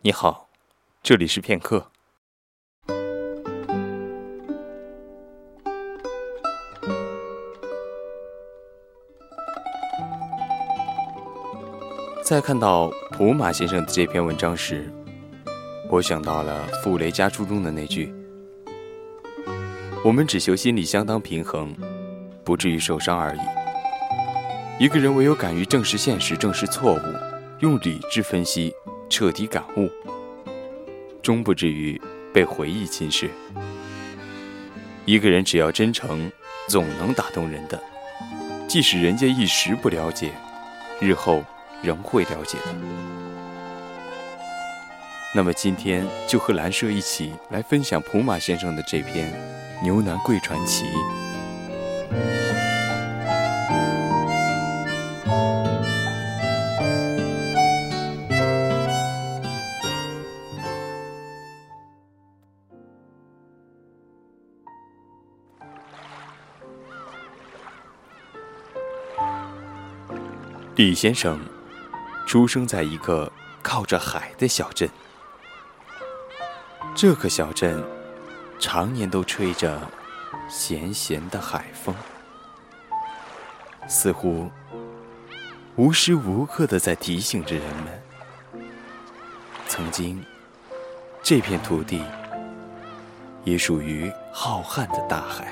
你好，这里是片刻。在看到普马先生的这篇文章时，我想到了傅雷家书中的那句：“我们只求心理相当平衡，不至于受伤而已。”一个人唯有敢于正视现实、正视错误，用理智分析，彻底感悟，终不至于被回忆侵蚀。一个人只要真诚，总能打动人的，即使人家一时不了解，日后。仍会了解的。那么今天就和蓝舍一起来分享普马先生的这篇《牛南贵传奇》。李先生。出生在一个靠着海的小镇，这个小镇常年都吹着咸咸的海风，似乎无时无刻的在提醒着人们：曾经这片土地也属于浩瀚的大海。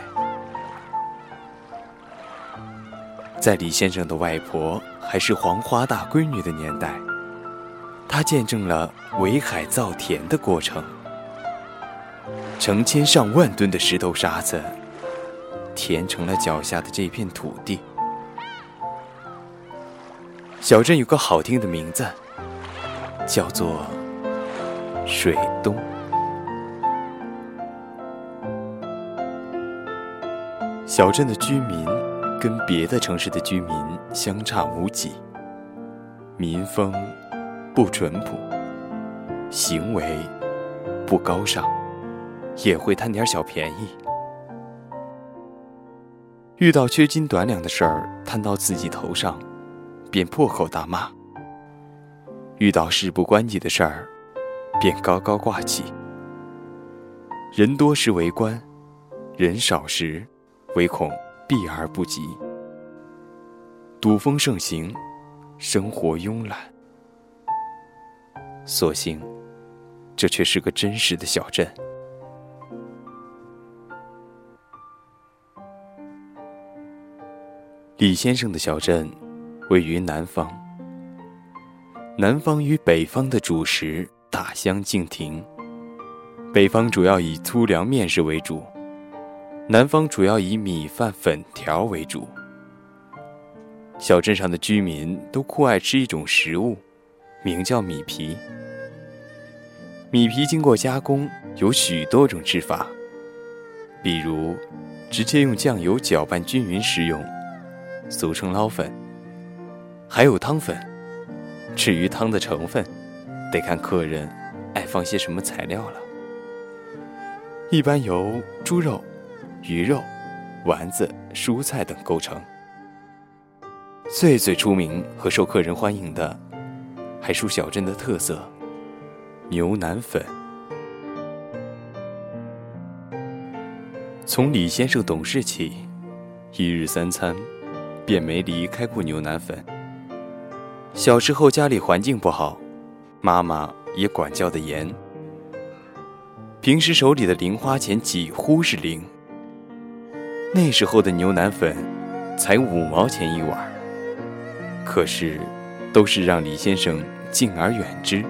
在李先生的外婆。还是黄花大闺女的年代，他见证了围海造田的过程。成千上万吨的石头沙子，填成了脚下的这片土地。小镇有个好听的名字，叫做水东。小镇的居民。跟别的城市的居民相差无几，民风不淳朴，行为不高尚，也会贪点小便宜。遇到缺斤短两的事儿摊到自己头上，便破口大骂；遇到事不关己的事儿，便高高挂起。人多时为官，人少时唯恐。避而不及，赌风盛行，生活慵懒。所幸，这却是个真实的小镇。李先生的小镇位于南方，南方与北方的主食大相径庭。北方主要以粗粮面食为主。南方主要以米饭、粉条为主。小镇上的居民都酷爱吃一种食物，名叫米皮。米皮经过加工，有许多种吃法，比如直接用酱油搅拌均匀食用，俗称捞粉；还有汤粉。至于汤的成分，得看客人爱放些什么材料了。一般由猪肉。鱼肉、丸子、蔬菜等构成。最最出名和受客人欢迎的，还属小镇的特色——牛腩粉。从李先生懂事起，一日三餐便没离开过牛腩粉。小时候家里环境不好，妈妈也管教的严，平时手里的零花钱几乎是零。那时候的牛腩粉才五毛钱一碗，可是都是让李先生敬而远之。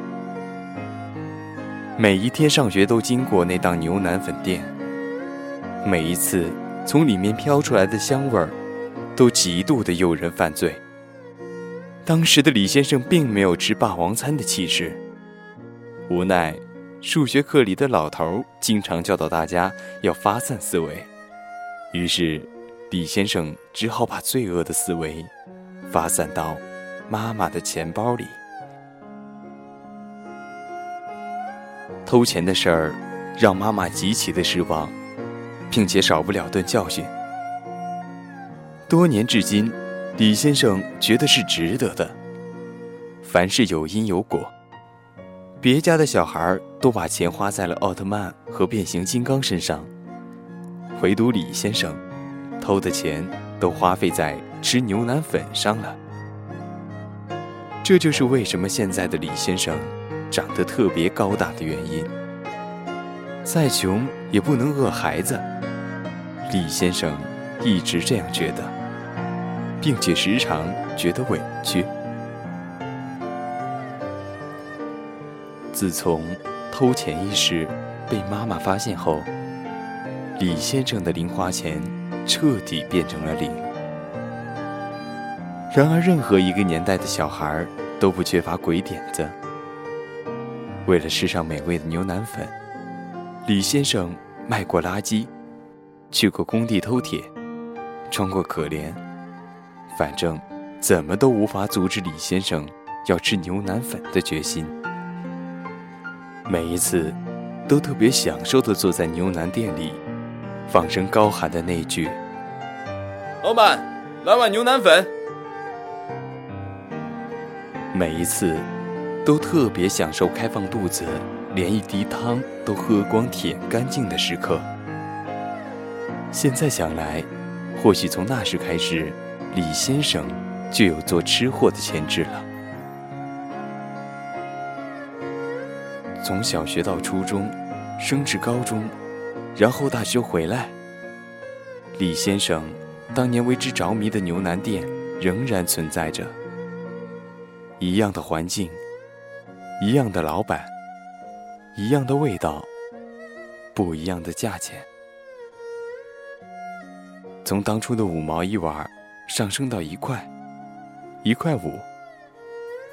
每一天上学都经过那档牛腩粉店，每一次从里面飘出来的香味儿，都极度的诱人犯罪。当时的李先生并没有吃霸王餐的气势，无奈数学课里的老头经常教导大家要发散思维。于是，李先生只好把罪恶的思维发散到妈妈的钱包里。偷钱的事儿让妈妈极其的失望，并且少不了顿教训。多年至今，李先生觉得是值得的。凡事有因有果，别家的小孩都把钱花在了奥特曼和变形金刚身上，唯独李先生，偷的钱都花费在吃牛腩粉上了。这就是为什么现在的李先生长得特别高大的原因。再穷也不能饿孩子，李先生一直这样觉得，并且时常觉得委屈。自从偷钱一事被妈妈发现后，李先生的零花钱彻底变成了零。然而，任何一个年代的小孩都不缺乏鬼点子。为了吃上美味的牛腩粉，李先生卖过垃圾，去过工地偷铁，装过可怜，反正怎么都无法阻止李先生要吃牛腩粉的决心。每一次，都特别享受的坐在牛腩店里，放声高喊的那句：“老板，来碗牛腩粉。”每一次，都特别享受开放肚子，连一滴汤都喝光舔干净的时刻。现在想来，或许从那时开始，李先生就有做吃货的潜质了。从小学到初中，升至高中，然后大学回来。李先生当年为之着迷的牛腩店仍然存在着。一样的环境，一样的老板，一样的味道，不一样的价钱。从当初的五毛一碗，上升到一块，一块五，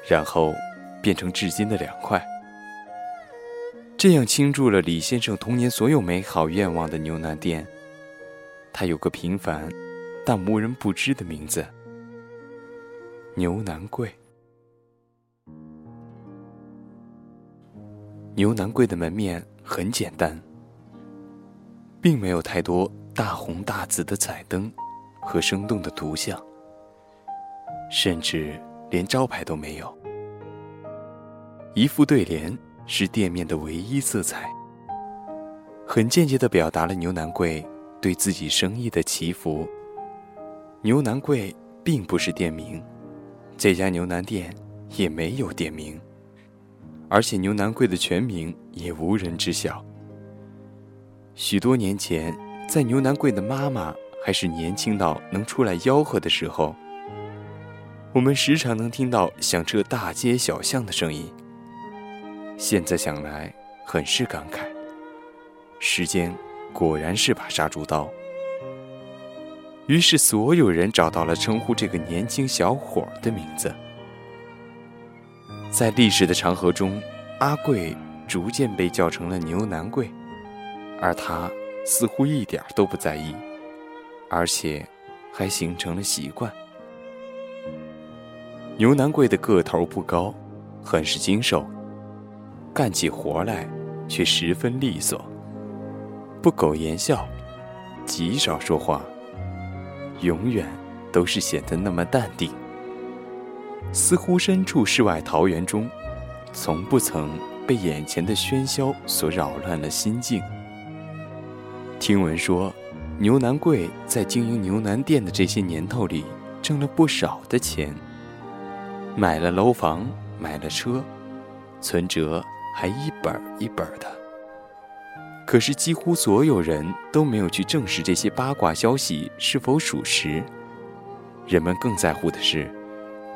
然后变成至今的两块。这样倾注了李先生童年所有美好愿望的牛腩店，它有个平凡但无人不知的名字——牛腩贵。牛腩贵的门面很简单，并没有太多大红大紫的彩灯和生动的图像，甚至连招牌都没有，一副对联。是店面的唯一色彩，很间接地表达了牛腩贵对自己生意的祈福。牛腩贵并不是店名，这家牛腩店也没有店名，而且牛腩贵的全名也无人知晓。许多年前，在牛腩贵的妈妈还是年轻到能出来吆喝的时候，我们时常能听到响彻大街小巷的声音。现在想来，很是感慨。时间果然是把杀猪刀。于是，所有人找到了称呼这个年轻小伙的名字。在历史的长河中，阿贵逐渐被叫成了牛腩贵，而他似乎一点都不在意，而且还形成了习惯。牛腩贵的个头不高，很是精瘦。干起活来，却十分利索，不苟言笑，极少说话，永远都是显得那么淡定，似乎身处世外桃源中，从不曾被眼前的喧嚣所扰乱了心境。听闻说，牛腩贵在经营牛腩店的这些年头里，挣了不少的钱，买了楼房，买了车，存折。还一本一本的，可是几乎所有人都没有去证实这些八卦消息是否属实。人们更在乎的是，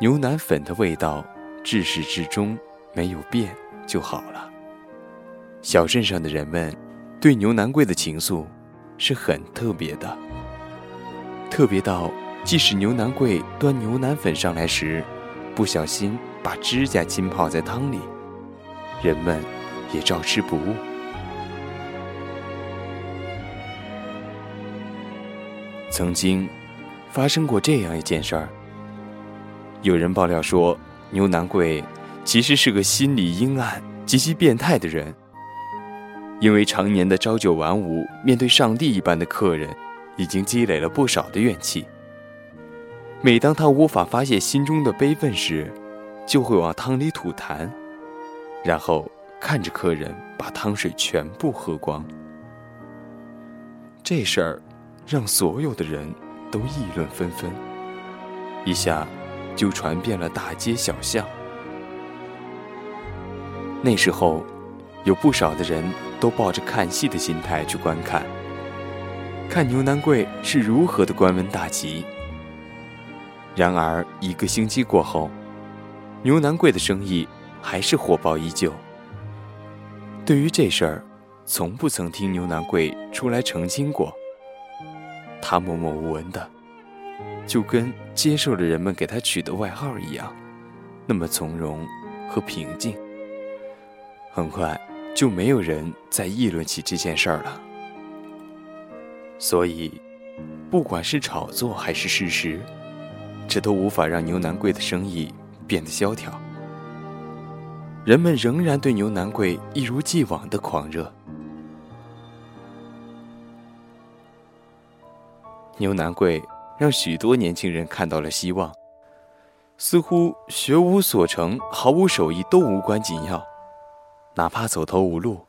牛腩粉的味道至始至终没有变就好了。小镇上的人们对牛腩贵的情愫是很特别的，特别到即使牛腩贵端牛腩粉上来时，不小心把指甲浸泡在汤里。人们也照吃不误。曾经发生过这样一件事儿：有人爆料说，牛腩贵其实是个心理阴暗、极其变态的人，因为常年的朝九晚五，面对上帝一般的客人，已经积累了不少的怨气。每当他无法发泄心中的悲愤时，就会往汤里吐痰。然后看着客人把汤水全部喝光。这事儿让所有的人都议论纷纷，一下就传遍了大街小巷。那时候，有不少的人都抱着看戏的心态去观看，看牛南贵是如何的关门大吉。然而一个星期过后，牛南贵的生意还是火爆依旧。对于这事儿，从不曾听牛南贵出来澄清过。他默默无闻的，就跟接受了人们给他取的外号一样，那么从容和平静。很快就没有人再议论起这件事儿了。所以，不管是炒作还是事实，这都无法让牛南贵的生意变得萧条。人们仍然对牛腩贵一如既往的狂热。牛腩贵让许多年轻人看到了希望，似乎学无所成、毫无手艺都无关紧要。哪怕走投无路，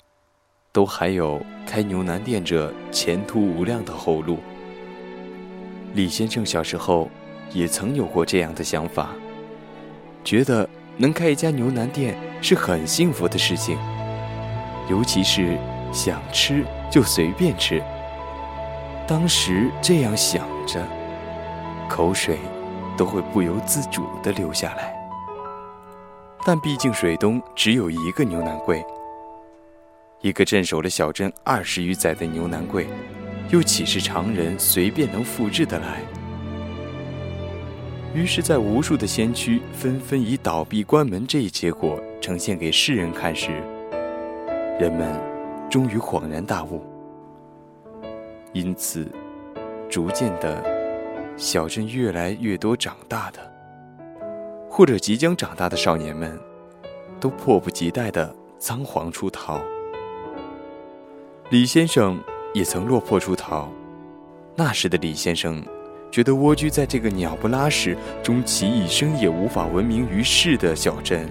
都还有开牛腩店这前途无量的后路。李先生小时候也曾有过这样的想法，觉得能开一家牛腩店是很幸福的事情，尤其是想吃就随便吃。当时这样想着，口水都会不由自主地流下来。但毕竟水东只有一个牛腩柜，一个镇守了小镇二十余载的牛腩柜，又岂是常人随便能复制的来？于是，在无数的先驱纷纷以倒闭关门这一结果呈现给世人看时，人们终于恍然大悟。因此，逐渐的，小镇越来越多长大的。或者即将长大的少年们，都迫不及待地仓皇出逃。李先生也曾落魄出逃。那时的李先生，觉得蜗居在这个鸟不拉屎、终其一生也无法闻名于世的小镇，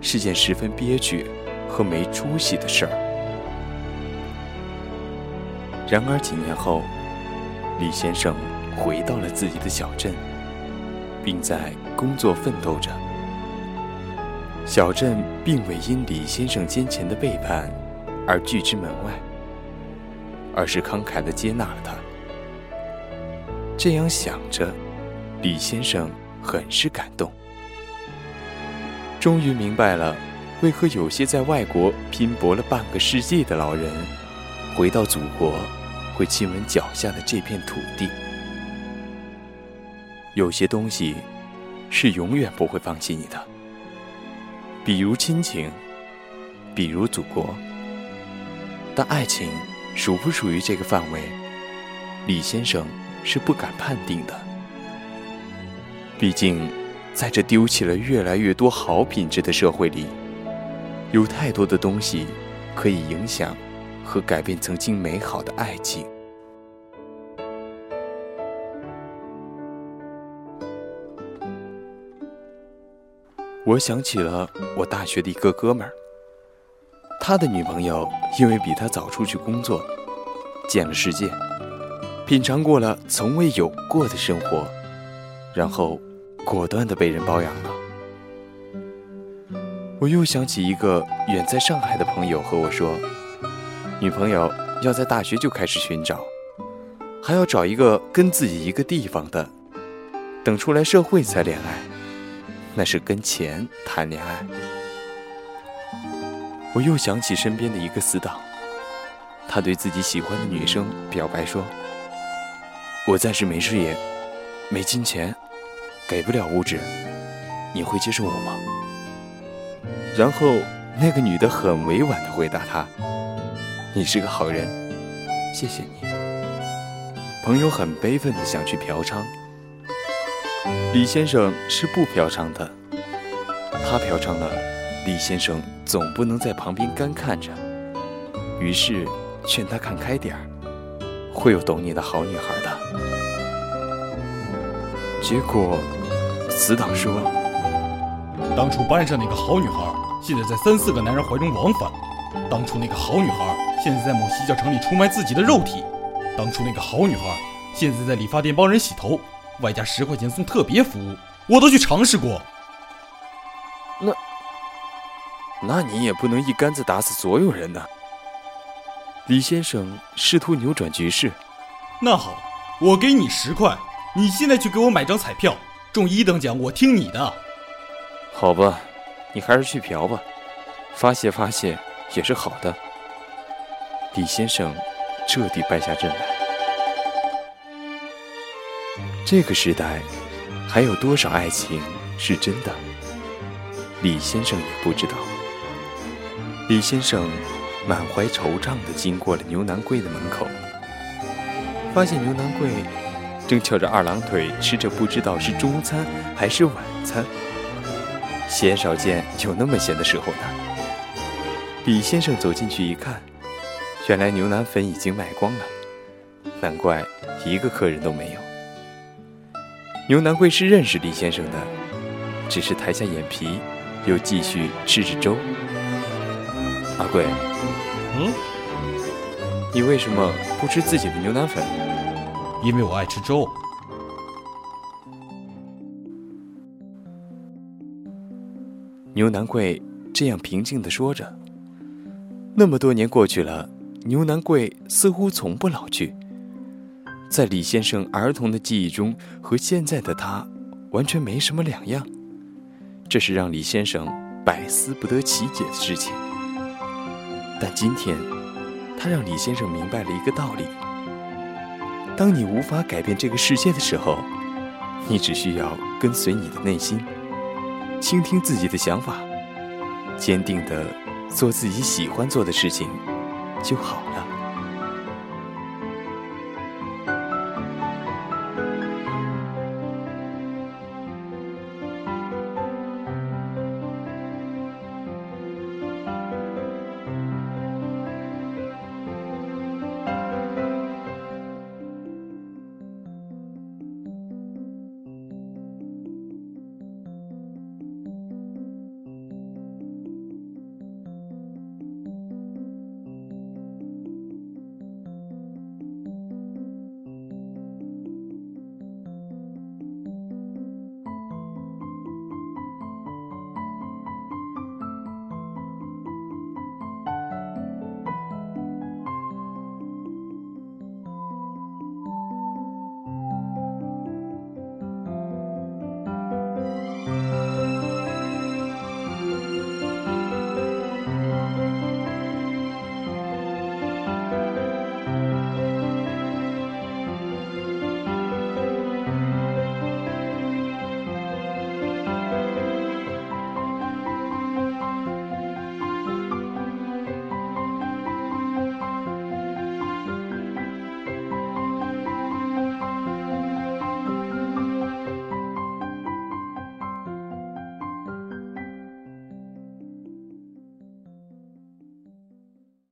是件十分憋屈和没出息的事儿。然而几年后，李先生回到了自己的小镇。并在工作奋斗着。小镇并未因李先生先前的背叛而拒之门外，而是慷慨地接纳了他。这样想着，李先生很是感动，终于明白了为何有些在外国拼搏了半个世纪的老人，回到祖国会亲吻脚下的这片土地。有些东西是永远不会放弃你的，比如亲情，比如祖国。但爱情属不属于这个范围，李先生是不敢判定的。毕竟，在这丢弃了越来越多好品质的社会里，有太多的东西可以影响和改变曾经美好的爱情。我想起了我大学的一个哥们儿，他的女朋友因为比他早出去工作，见了世界，品尝过了从未有过的生活，然后果断的被人包养了。我又想起一个远在上海的朋友和我说，女朋友要在大学就开始寻找，还要找一个跟自己一个地方的，等出来社会才恋爱。那是跟钱谈恋爱。我又想起身边的一个死党，他对自己喜欢的女生表白说：“我暂时没事业，没金钱，给不了物质，你会接受我吗？”然后那个女的很委婉的回答他：“你是个好人，谢谢你。”朋友很悲愤的想去嫖娼。李先生是不嫖娼的，他嫖娼了，李先生总不能在旁边干看着，于是劝他看开点儿，会有懂你的好女孩的。结果，死党说：“当初班上那个好女孩，现在在三四个男人怀中往返。当初那个好女孩，现在在某洗脚城里出卖自己的肉体。当初那个好女孩，现在在理发店帮人洗头，外加十块钱送特别服务，我都去尝试过。那，那你也不能一竿子打死所有人呢。李先生试图扭转局势。那好，我给你十块，你现在去给我买张彩票，中一等奖我听你的。好吧，你还是去嫖吧，发泄发泄也是好的。李先生彻底败下阵来。这个时代，还有多少爱情是真的？李先生也不知道。李先生满怀惆怅地经过了牛腩柜的门口，发现牛腩柜正翘着二郎腿吃着不知道是中餐还是晚餐。鲜少见有那么闲的时候呢。李先生走进去一看，原来牛腩粉已经卖光了，难怪一个客人都没有。牛腩贵是认识李先生的，只是抬下眼皮，又继续吃着粥。阿贵，嗯，你为什么不吃自己的牛腩粉？因为我爱吃粥。牛腩贵这样平静的说着。那么多年过去了，牛腩贵似乎从不老去。在李先生儿童的记忆中，和现在的他完全没什么两样。这是让李先生百思不得其解的事情。但今天，他让李先生明白了一个道理：当你无法改变这个世界的时候，你只需要跟随你的内心。倾听自己的想法，坚定的做自己喜欢做的事情，就好了。